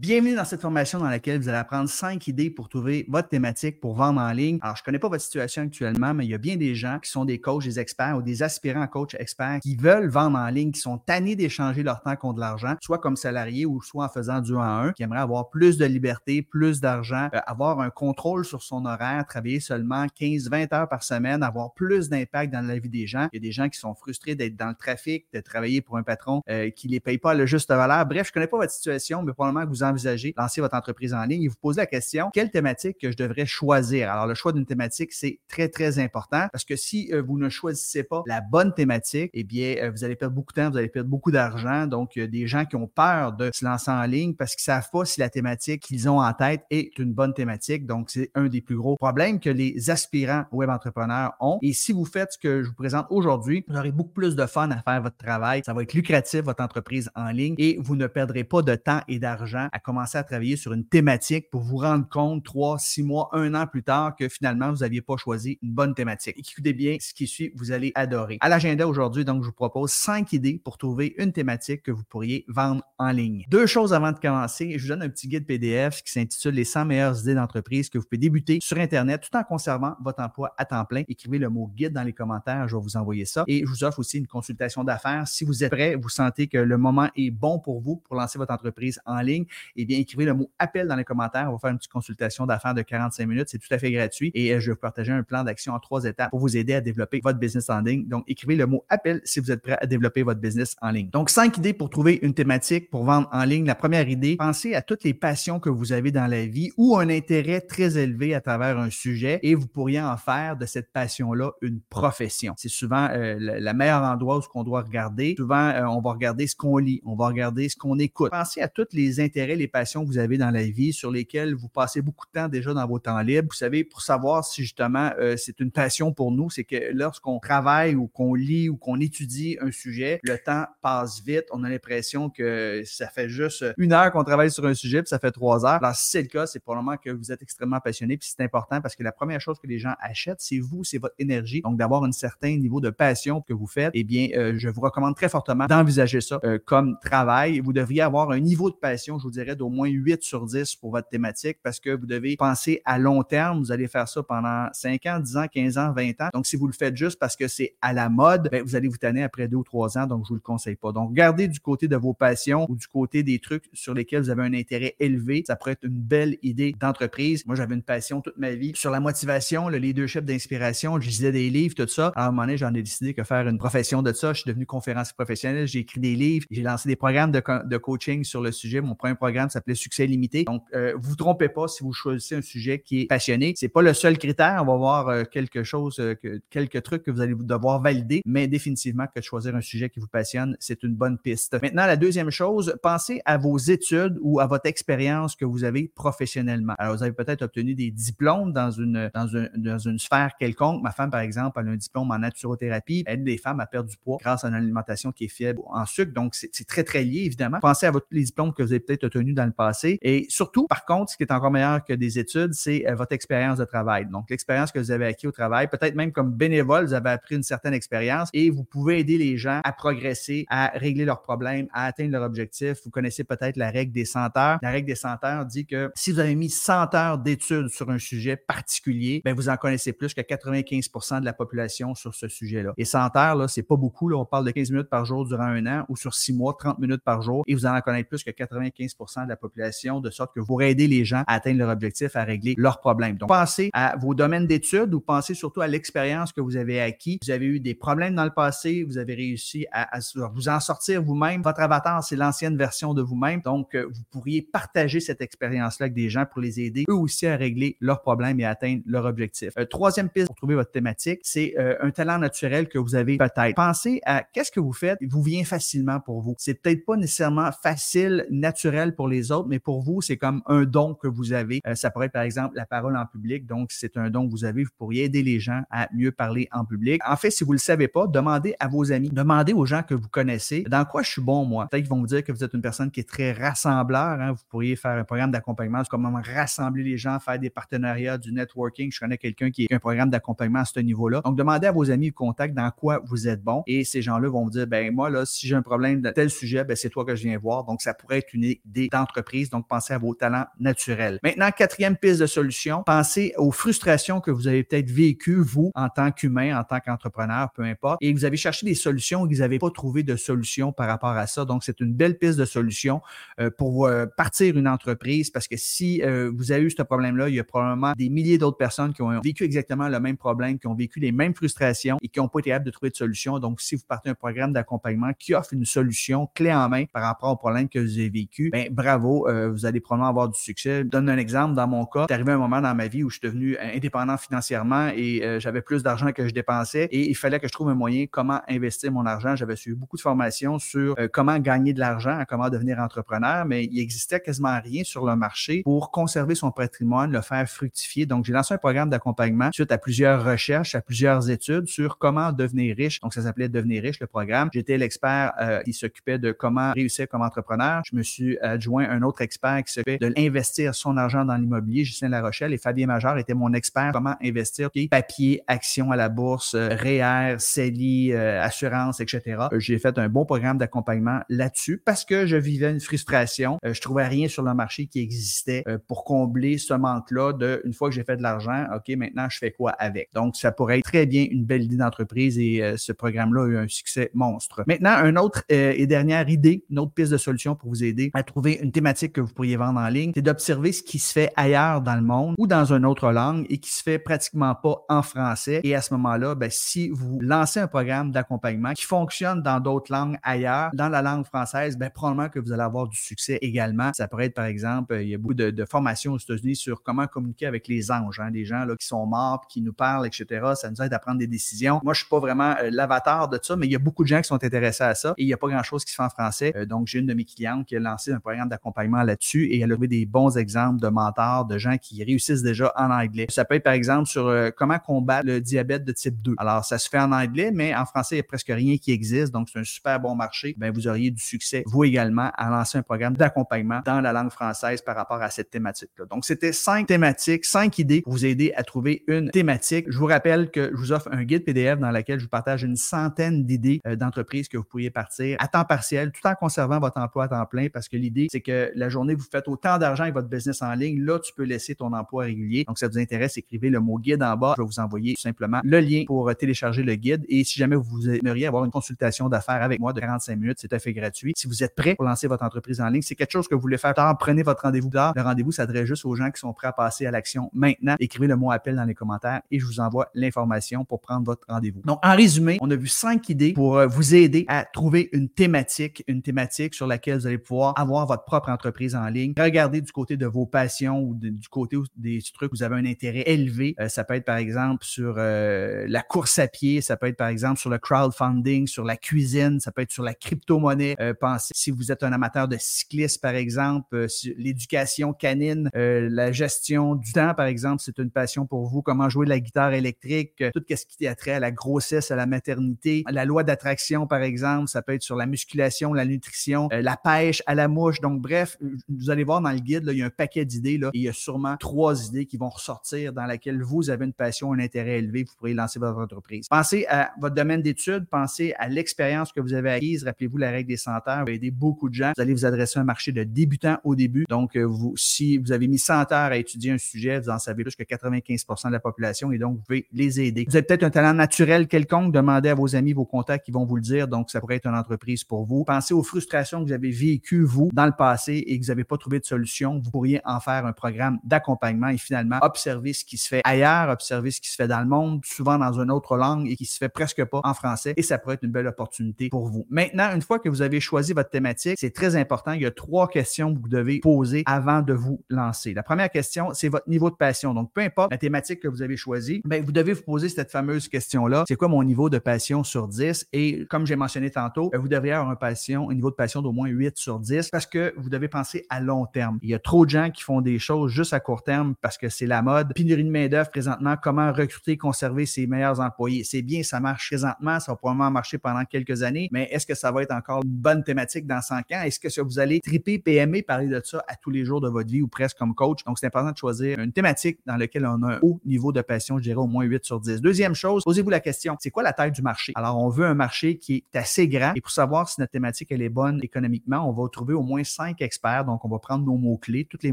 Bienvenue dans cette formation dans laquelle vous allez apprendre cinq idées pour trouver votre thématique pour vendre en ligne. Alors, je ne connais pas votre situation actuellement, mais il y a bien des gens qui sont des coachs, des experts ou des aspirants coachs experts qui veulent vendre en ligne, qui sont tannés d'échanger leur temps contre de l'argent, soit comme salarié ou soit en faisant du 1 à 1, qui aimeraient avoir plus de liberté, plus d'argent, euh, avoir un contrôle sur son horaire, travailler seulement 15-20 heures par semaine, avoir plus d'impact dans la vie des gens. Il y a des gens qui sont frustrés d'être dans le trafic, de travailler pour un patron euh, qui ne les paye pas à le juste valeur. Bref, je ne connais pas votre situation, mais probablement que vous envisagez lancer votre entreprise en ligne et vous posez la question, quelle thématique que je devrais choisir? Alors, le choix d'une thématique, c'est très, très important parce que si euh, vous ne choisissez pas la bonne thématique, eh bien, euh, vous allez perdre beaucoup de temps, vous allez perdre beaucoup d'argent. Donc, il des gens qui ont peur de se lancer en ligne parce qu'ils savent pas si la thématique qu'ils ont en tête est une bonne thématique. Donc, c'est un des plus gros problèmes que les aspirants web entrepreneurs ont. Et si vous faites ce que je vous présente aujourd'hui, vous aurez beaucoup plus de fun à faire votre travail. Ça va être lucratif, votre entreprise en ligne et vous ne perdrez pas de temps et d'argent commencer à travailler sur une thématique pour vous rendre compte trois, six mois, un an plus tard que finalement, vous n'aviez pas choisi une bonne thématique. Écoutez bien ce qui suit, vous allez adorer. À l'agenda aujourd'hui, donc, je vous propose cinq idées pour trouver une thématique que vous pourriez vendre en ligne. Deux choses avant de commencer. Je vous donne un petit guide PDF qui s'intitule Les 100 meilleures idées d'entreprise que vous pouvez débuter sur Internet tout en conservant votre emploi à temps plein. Écrivez le mot guide dans les commentaires. Je vais vous envoyer ça. Et je vous offre aussi une consultation d'affaires. Si vous êtes prêt, vous sentez que le moment est bon pour vous pour lancer votre entreprise en ligne, eh bien, écrivez le mot appel dans les commentaires. On va faire une petite consultation d'affaires de 45 minutes. C'est tout à fait gratuit et euh, je vais vous partager un plan d'action en trois étapes pour vous aider à développer votre business en ligne. Donc, écrivez le mot appel si vous êtes prêt à développer votre business en ligne. Donc, cinq idées pour trouver une thématique pour vendre en ligne. La première idée, pensez à toutes les passions que vous avez dans la vie ou un intérêt très élevé à travers un sujet et vous pourriez en faire de cette passion-là une profession. C'est souvent euh, le, meilleur endroit où ce qu'on doit regarder. Souvent, euh, on va regarder ce qu'on lit, on va regarder ce qu'on écoute. Pensez à tous les intérêts, les passions que vous avez dans la vie sur lesquels vous passez beaucoup de temps déjà dans vos temps libres. Vous savez, pour savoir si justement euh, c'est une passion pour nous, c'est que lorsqu'on travaille ou qu'on lit ou qu'on étudie un sujet, le temps passe vite. On a l'impression que ça fait juste une heure qu'on travaille sur un sujet, puis ça fait trois heures. Alors, si c'est le cas, c'est probablement que vous êtes extrêmement passionné, puis c'est important parce que la première chose que les gens achètent, c'est vous, c'est votre énergie. Donc, d'avoir un certain niveau de passion que vous faites, eh bien, euh, je vous recommande très fortement d'envisager ça euh, comme travail. Vous devriez avoir un niveau de passion, je vous dirais, d'au moins 8 sur 10 pour votre thématique parce que vous devez penser à long terme. Vous allez faire ça pendant 5 ans, 10 ans, 15 ans, 20 ans. Donc, si vous le faites juste parce que c'est à la mode, ben, vous allez vous tanner après deux ou trois ans. Donc, je vous le conseille pas. Donc, gardez du côté de vos passions ou du côté des trucs sur lesquels vous avez un intérêt élevé. Ça pourrait être une belle idée d'entreprise. Moi, j'avais une passion toute ma vie sur la motivation, le leadership d'inspiration. Je lisais des livres, tout ça. À un moment donné, j'en ai décidé que faire une profession de ça. Je suis devenu conférencier professionnel. J'ai écrit des livres. J'ai lancé des programmes de, coaching sur le sujet. Mon premier programme s'appelait Succès limité. Donc, euh, vous trompez pas si vous choisissez un sujet qui est passionné. C'est pas le seul critère. On va voir euh, quelque chose, euh, que, quelques trucs que vous allez devoir valider, mais définitivement que de choisir un sujet qui vous passionne, c'est une bonne piste. Maintenant, la deuxième chose, pensez à vos études ou à votre expérience que vous avez professionnellement. Alors, vous avez peut-être obtenu des diplômes dans une, dans, dans une sphère quelconque. Ma femme, par exemple, a un diplôme en naturothérapie. Elle aide les femmes à perdre du poids grâce à une alimentation qui est faible en sucre. Donc, c'est très, très lié, évidemment. Pensez à votre, les diplômes que vous avez peut-être obtenus dans le passé. Et surtout, par contre, ce qui est encore meilleur que des études, c'est euh, votre expérience de travail. Donc, l'expérience que vous avez acquis au travail, peut-être même comme bénévole, vous avez appris une certaine expérience et vous pouvez aider les gens à progresser, à régler leurs problèmes, à atteindre leur objectif. Vous connaissez peut-être la règle des 100 heures. La règle des 100 heures dit que si vous avez mis 100 heures d'études sur un sujet particulier, ben vous en connaissez plus que 95% de la population sur ce sujet-là. Et 100 heures, là, c'est pas beaucoup. Là. On parle de 15 minutes par jour durant un an ou sur 6 mois, 30 minutes par jour et vous en connaissez plus que 95 de la population de sorte que vous aider les gens à atteindre leur objectif, à régler leurs problèmes. Donc, pensez à vos domaines d'études ou pensez surtout à l'expérience que vous avez acquis. Vous avez eu des problèmes dans le passé, vous avez réussi à, vous en sortir vous-même. Votre avatar, c'est l'ancienne version de vous-même. Donc, euh, vous pourriez partager cette expérience-là avec des gens pour les aider eux aussi à régler leurs problèmes et à atteindre leur objectif. Euh, troisième piste pour trouver votre thématique, c'est euh, un talent naturel que vous avez peut-être. Pensez à qu'est-ce que vous faites, vous vient facilement pour vous. C'est peut-être pas nécessairement facile, naturel pour les autres, mais pour vous, c'est comme un don que vous avez. Euh, ça pourrait être, par exemple, la parole en public. Donc, c'est un don que vous avez. Vous pourriez aider les gens à mieux parler en public. En fait, si vous ne le savez pas, demandez à vos amis, demandez aux gens que vous connaissez dans quoi je suis bon, moi? Peut-être qu'ils vont vous dire que vous êtes une personne qui est très rassembleur. Hein. Vous pourriez faire un programme d'accompagnement comment rassembler les gens, faire des partenariats, du networking. Je connais quelqu'un qui a un programme d'accompagnement à ce niveau-là. Donc, demandez à vos amis contact dans quoi vous êtes bon. Et ces gens-là vont vous dire, ben moi, là, si j'ai un problème de tel sujet, ben c'est toi que je viens voir. Donc, ça pourrait être une idée d'entreprise. Donc, pensez à vos talents naturels. Maintenant, quatrième piste de solution, pensez aux frustrations que vous avez peut-être vécues, vous, en tant qu'humain, en tant qu'entrepreneur, peu importe, et vous avez cherché des solutions et vous n'avez pas trouvé de solution par rapport à ça. Donc, c'est une belle piste de solution euh, pour euh, partir une entreprise parce que si euh, vous avez eu ce problème-là, il y a probablement des milliers d'autres personnes qui ont vécu exactement le même problème, qui ont vécu les mêmes frustrations et qui n'ont pas été capables de trouver de solution. Donc, si vous partez un programme d'accompagnement qui offre une solution clé en main par rapport au problème que vous avez vécu, ben bravo, vous allez probablement avoir du succès. Je donne un exemple. Dans mon cas, c'est arrivé un moment dans ma vie où je suis devenu indépendant financièrement et j'avais plus d'argent que je dépensais et il fallait que je trouve un moyen comment investir mon argent. J'avais suivi beaucoup de formations sur comment gagner de l'argent, comment devenir entrepreneur, mais il existait quasiment rien sur le marché pour conserver son patrimoine, le faire fructifier. Donc, j'ai lancé un programme d'accompagnement suite à plusieurs recherches, à plusieurs études sur comment devenir riche. Donc, ça s'appelait Devenir riche, le programme. J'étais l'expert euh, qui s'occupait de comment réussir comme entrepreneur. Je me suis un autre expert qui s'occupait de l'investir son argent dans l'immobilier, Justin Larochelle, et Fabien Major était mon expert comment investir papier, actions à la bourse, euh, REER, CELI, euh, assurance, etc. J'ai fait un bon programme d'accompagnement là-dessus parce que je vivais une frustration. je trouvais rien sur le marché qui existait pour combler ce manque-là de une fois que j'ai fait de l'argent, OK, maintenant je fais quoi avec? Donc, ça pourrait être très bien une belle idée d'entreprise et euh, ce programme-là a eu un succès monstre. Maintenant, une autre euh, et dernière idée, une autre piste de solution pour vous aider à trouver une thématique que vous pourriez vendre en ligne, c'est d'observer ce qui se fait ailleurs dans le monde ou dans une autre langue et qui se fait pratiquement pas en français. Et à ce moment-là, ben, si vous lancez un programme d'accompagnement qui fonctionne dans d'autres langues ailleurs, dans la langue française, ben, probablement que vous allez avoir du succès également. Ça pourrait être, par exemple, il y a beaucoup de, de formations aux États-Unis sur comment communiquer avec les anges, hein, des gens là, qui sont morts, qui nous parlent, etc. Ça nous aide à prendre des décisions. Moi, je suis pas vraiment euh, l'avatar de ça, mais il y a beaucoup de gens qui sont intéressés à ça et il n'y a pas grand-chose qui se fait en français. Euh, donc, j'ai une de mes clientes qui a lancé un programme d'accompagnement là-dessus et elle a trouvé des bons exemples de mentors, de gens qui réussissent déjà en anglais. Ça peut être, par exemple, sur euh, comment combattre le diabète de type 2. Alors, ça se fait en anglais, mais en français, il n'y a presque rien qui existe. Donc, c'est un super bon marché. Ben, vous auriez du succès, vous également, à lancer un programme d'accompagnement dans la langue française par rapport à cette thématique-là. Donc, c'était cinq thématiques, cinq idées pour vous aider à trouver une thématique. Je vous rappelle que je vous offre un guide PDF dans lequel je vous partage une centaine d'idées euh, d'entreprises que vous pourriez partir à temps partiel tout en conservant votre emploi à temps plein parce que l'idée, c'est que la journée, vous faites autant d'argent avec votre business en ligne. Là, tu peux laisser ton emploi régulier. Donc, si ça vous intéresse, écrivez le mot guide en bas. Je vais vous envoyer tout simplement le lien pour euh, télécharger le guide. Et si jamais vous aimeriez avoir une consultation d'affaires avec moi de 45 minutes, c'est tout à fait gratuit. Si vous êtes prêt pour lancer votre entreprise en ligne, c'est quelque chose que vous voulez faire tard, prenez votre rendez-vous tard. Le rendez-vous s'adresse juste aux gens qui sont prêts à passer à l'action maintenant. Écrivez le mot appel dans les commentaires et je vous envoie l'information pour prendre votre rendez-vous. Donc, en résumé, on a vu cinq idées pour euh, vous aider à trouver une thématique, une thématique sur laquelle vous allez pouvoir avoir votre propre entreprise en ligne. Regardez du côté de vos passions ou du côté des trucs où vous avez un intérêt élevé. Euh, ça peut être par exemple sur euh, la course à pied, ça peut être par exemple sur le crowdfunding, sur la cuisine, ça peut être sur la crypto-monnaie. pensez si vous êtes un amateur de cyclisme par exemple, l'éducation canine, la gestion du temps par exemple, c'est une passion pour vous. Comment jouer de la guitare électrique, tout ce qui a trait à la grossesse, à la maternité, la loi d'attraction par exemple, ça peut être sur la musculation, la nutrition, la pêche, à la mouche. Bref, vous allez voir dans le guide, là, il y a un paquet d'idées là, et il y a sûrement trois idées qui vont ressortir dans lesquelles vous avez une passion, un intérêt élevé, vous pourrez lancer votre entreprise. Pensez à votre domaine d'études, pensez à l'expérience que vous avez acquise. Rappelez-vous la règle des centaires, vous aider beaucoup de gens. Vous allez vous adresser à un marché de débutants au début. Donc, vous, si vous avez mis 100 heures à étudier un sujet, vous en savez plus que 95% de la population et donc vous pouvez les aider. Vous avez peut-être un talent naturel quelconque, demandez à vos amis, vos contacts qui vont vous le dire. Donc, ça pourrait être une entreprise pour vous. Pensez aux frustrations que vous avez vécues, vous, dans le passé et que vous n'avez pas trouvé de solution. Vous pourriez en faire un programme d'accompagnement et finalement observer ce qui se fait ailleurs, observer ce qui se fait dans le monde, souvent dans une autre langue et qui se fait presque pas en français. Et ça pourrait être une belle opportunité pour vous. Maintenant, une fois que vous avez choisi votre thématique, c'est très important. Il y a trois questions que vous devez poser avant de vous lancer. La première question, c'est votre niveau de passion. Donc, peu importe la thématique que vous avez choisie, ben, vous devez vous poser cette fameuse question-là. C'est quoi mon niveau de passion sur 10? Et comme j'ai mentionné tantôt, vous devriez avoir un, passion, un niveau de passion d'au moins 8 sur 10 parce que vous devez penser à long terme. Il y a trop de gens qui font des choses juste à court terme parce que c'est la mode. Pénurie de main-d'œuvre présentement, comment recruter, conserver ses meilleurs employés. C'est bien, ça marche présentement, ça va probablement marcher pendant quelques années, mais est-ce que ça va être encore une bonne thématique dans 5 ans? Est-ce que vous allez triper, PME, parler de ça à tous les jours de votre vie ou presque comme coach? Donc, c'est important de choisir une thématique dans laquelle on a un haut niveau de passion, je dirais au moins 8 sur 10. Deuxième chose, posez-vous la question, c'est quoi la taille du marché? Alors, on veut un marché qui est assez grand et pour savoir si notre thématique elle est bonne économiquement, on va trouver au moins cinq experts. Donc, on va prendre nos mots-clés, tous les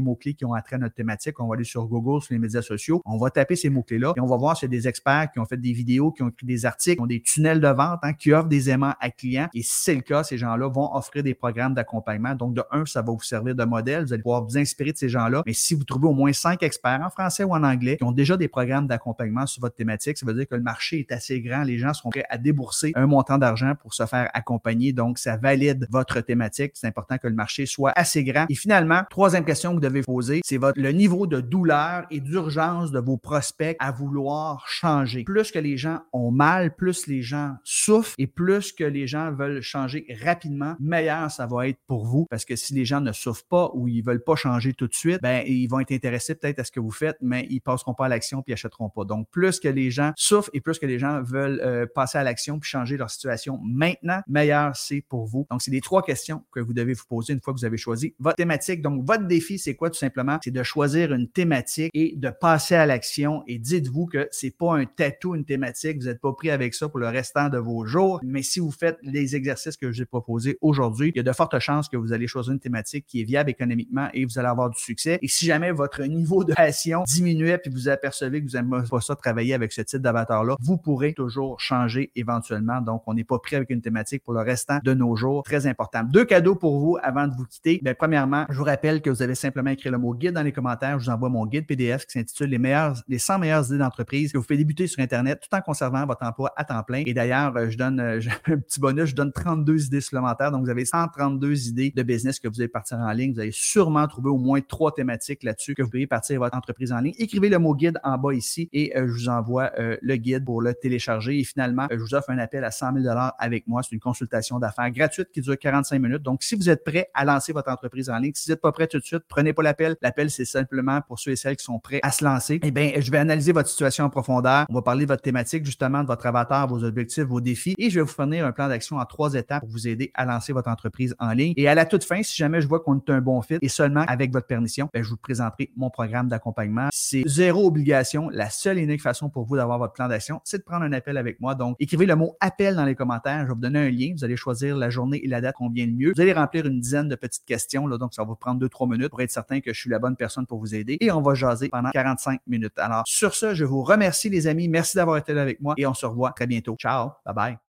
mots-clés qui ont attrait à notre thématique. On va aller sur Google, sur les médias sociaux. On va taper ces mots-clés-là et on va voir s'il y a des experts qui ont fait des vidéos, qui ont écrit des articles, qui ont des tunnels de vente, hein, qui offrent des aimants à clients. Et si c'est le cas, ces gens-là vont offrir des programmes d'accompagnement. Donc, de un, ça va vous servir de modèle. Vous allez pouvoir vous inspirer de ces gens-là. Mais si vous trouvez au moins cinq experts en français ou en anglais qui ont déjà des programmes d'accompagnement sur votre thématique, ça veut dire que le marché est assez grand. Les gens sont prêts à débourser un montant d'argent pour se faire accompagner. Donc, ça valide votre thématique. C'est important que le marché soit assez grand. Et finalement, troisième question que vous devez poser, c'est votre, le niveau de douleur et d'urgence de vos prospects à vouloir changer. Plus que les gens ont mal, plus les gens souffrent et plus que les gens veulent changer rapidement, meilleur ça va être pour vous. Parce que si les gens ne souffrent pas ou ils veulent pas changer tout de suite, ben, ils vont être intéressés peut-être à ce que vous faites, mais ils passeront pas à l'action puis achèteront pas. Donc, plus que les gens souffrent et plus que les gens veulent euh, passer à l'action puis changer leur situation maintenant, meilleur c'est pour vous. Donc, c'est les trois questions que vous devez vous poser une fois que vous avez choisi votre thématique. Donc, votre défi, c'est quoi tout simplement? C'est de choisir une thématique et de passer à l'action. Et dites-vous que c'est pas un tatou, une thématique. Vous n'êtes pas pris avec ça pour le restant de vos jours. Mais si vous faites les exercices que je vous ai proposés aujourd'hui, il y a de fortes chances que vous allez choisir une thématique qui est viable économiquement et vous allez avoir du succès. Et si jamais votre niveau de passion diminuait puis vous apercevez que vous n'aimez pas ça travailler avec ce type d'avatar-là, vous pourrez toujours changer éventuellement. Donc, on n'est pas pris avec une thématique pour le restant de nos jours. Très important. Deux cadeaux pour vous avant de vous quitter. Bien, premièrement, je vous rappelle que vous avez simplement écrit le mot guide dans les commentaires. Je vous envoie mon guide PDF qui s'intitule les meilleurs, les 100 meilleures idées d'entreprise que vous faites débuter sur Internet tout en conservant votre emploi à temps plein. Et d'ailleurs, euh, je donne euh, un petit bonus, je donne 32 idées supplémentaires. Donc, vous avez 132 idées de business que vous allez partir en ligne. Vous allez sûrement trouver au moins trois thématiques là-dessus que vous pouvez partir votre entreprise en ligne. Écrivez le mot guide en bas ici et euh, je vous envoie le guide pour le télécharger. Et finalement, je vous offre un appel à 100 000 avec moi. C'est une consultation d'affaires gratuite qui dure 45 minutes. Donc, si vous êtes prêt à lancer votre entreprise en ligne, si vous n'êtes pas prêt tout de suite, prenez pas l'appel. L'appel, c'est simplement pour ceux et celles qui sont prêts à se lancer. Eh bien, je vais analyser votre situation en profondeur. On va parler de votre thématique, justement, de votre avatar, vos objectifs, vos défis. Et je vais vous fournir un plan d'action en trois étapes pour vous aider à lancer votre entreprise en ligne. Et à la toute fin, si jamais je vois qu'on est un bon fit et seulement avec votre permission, bien, je vous présenterai mon programme d'accompagnement. C'est zéro obligation. La seule et unique façon pour vous d'avoir votre plan d'action, c'est de prendre un appel avec moi. Donc, écrivez le mot appel dans les commentaires. Je vais vous donner un lien. Vous allez choisir la journée et la date convient le mieux. Vous allez remplir une dizaine de petites questions, là, donc ça va vous prendre deux, trois minutes pour être certain que je suis la bonne personne pour vous aider et on va jaser pendant 45 minutes. Alors, sur ce, je vous remercie, les amis. Merci d'avoir été là avec moi et on se revoit très bientôt. Ciao. Bye bye.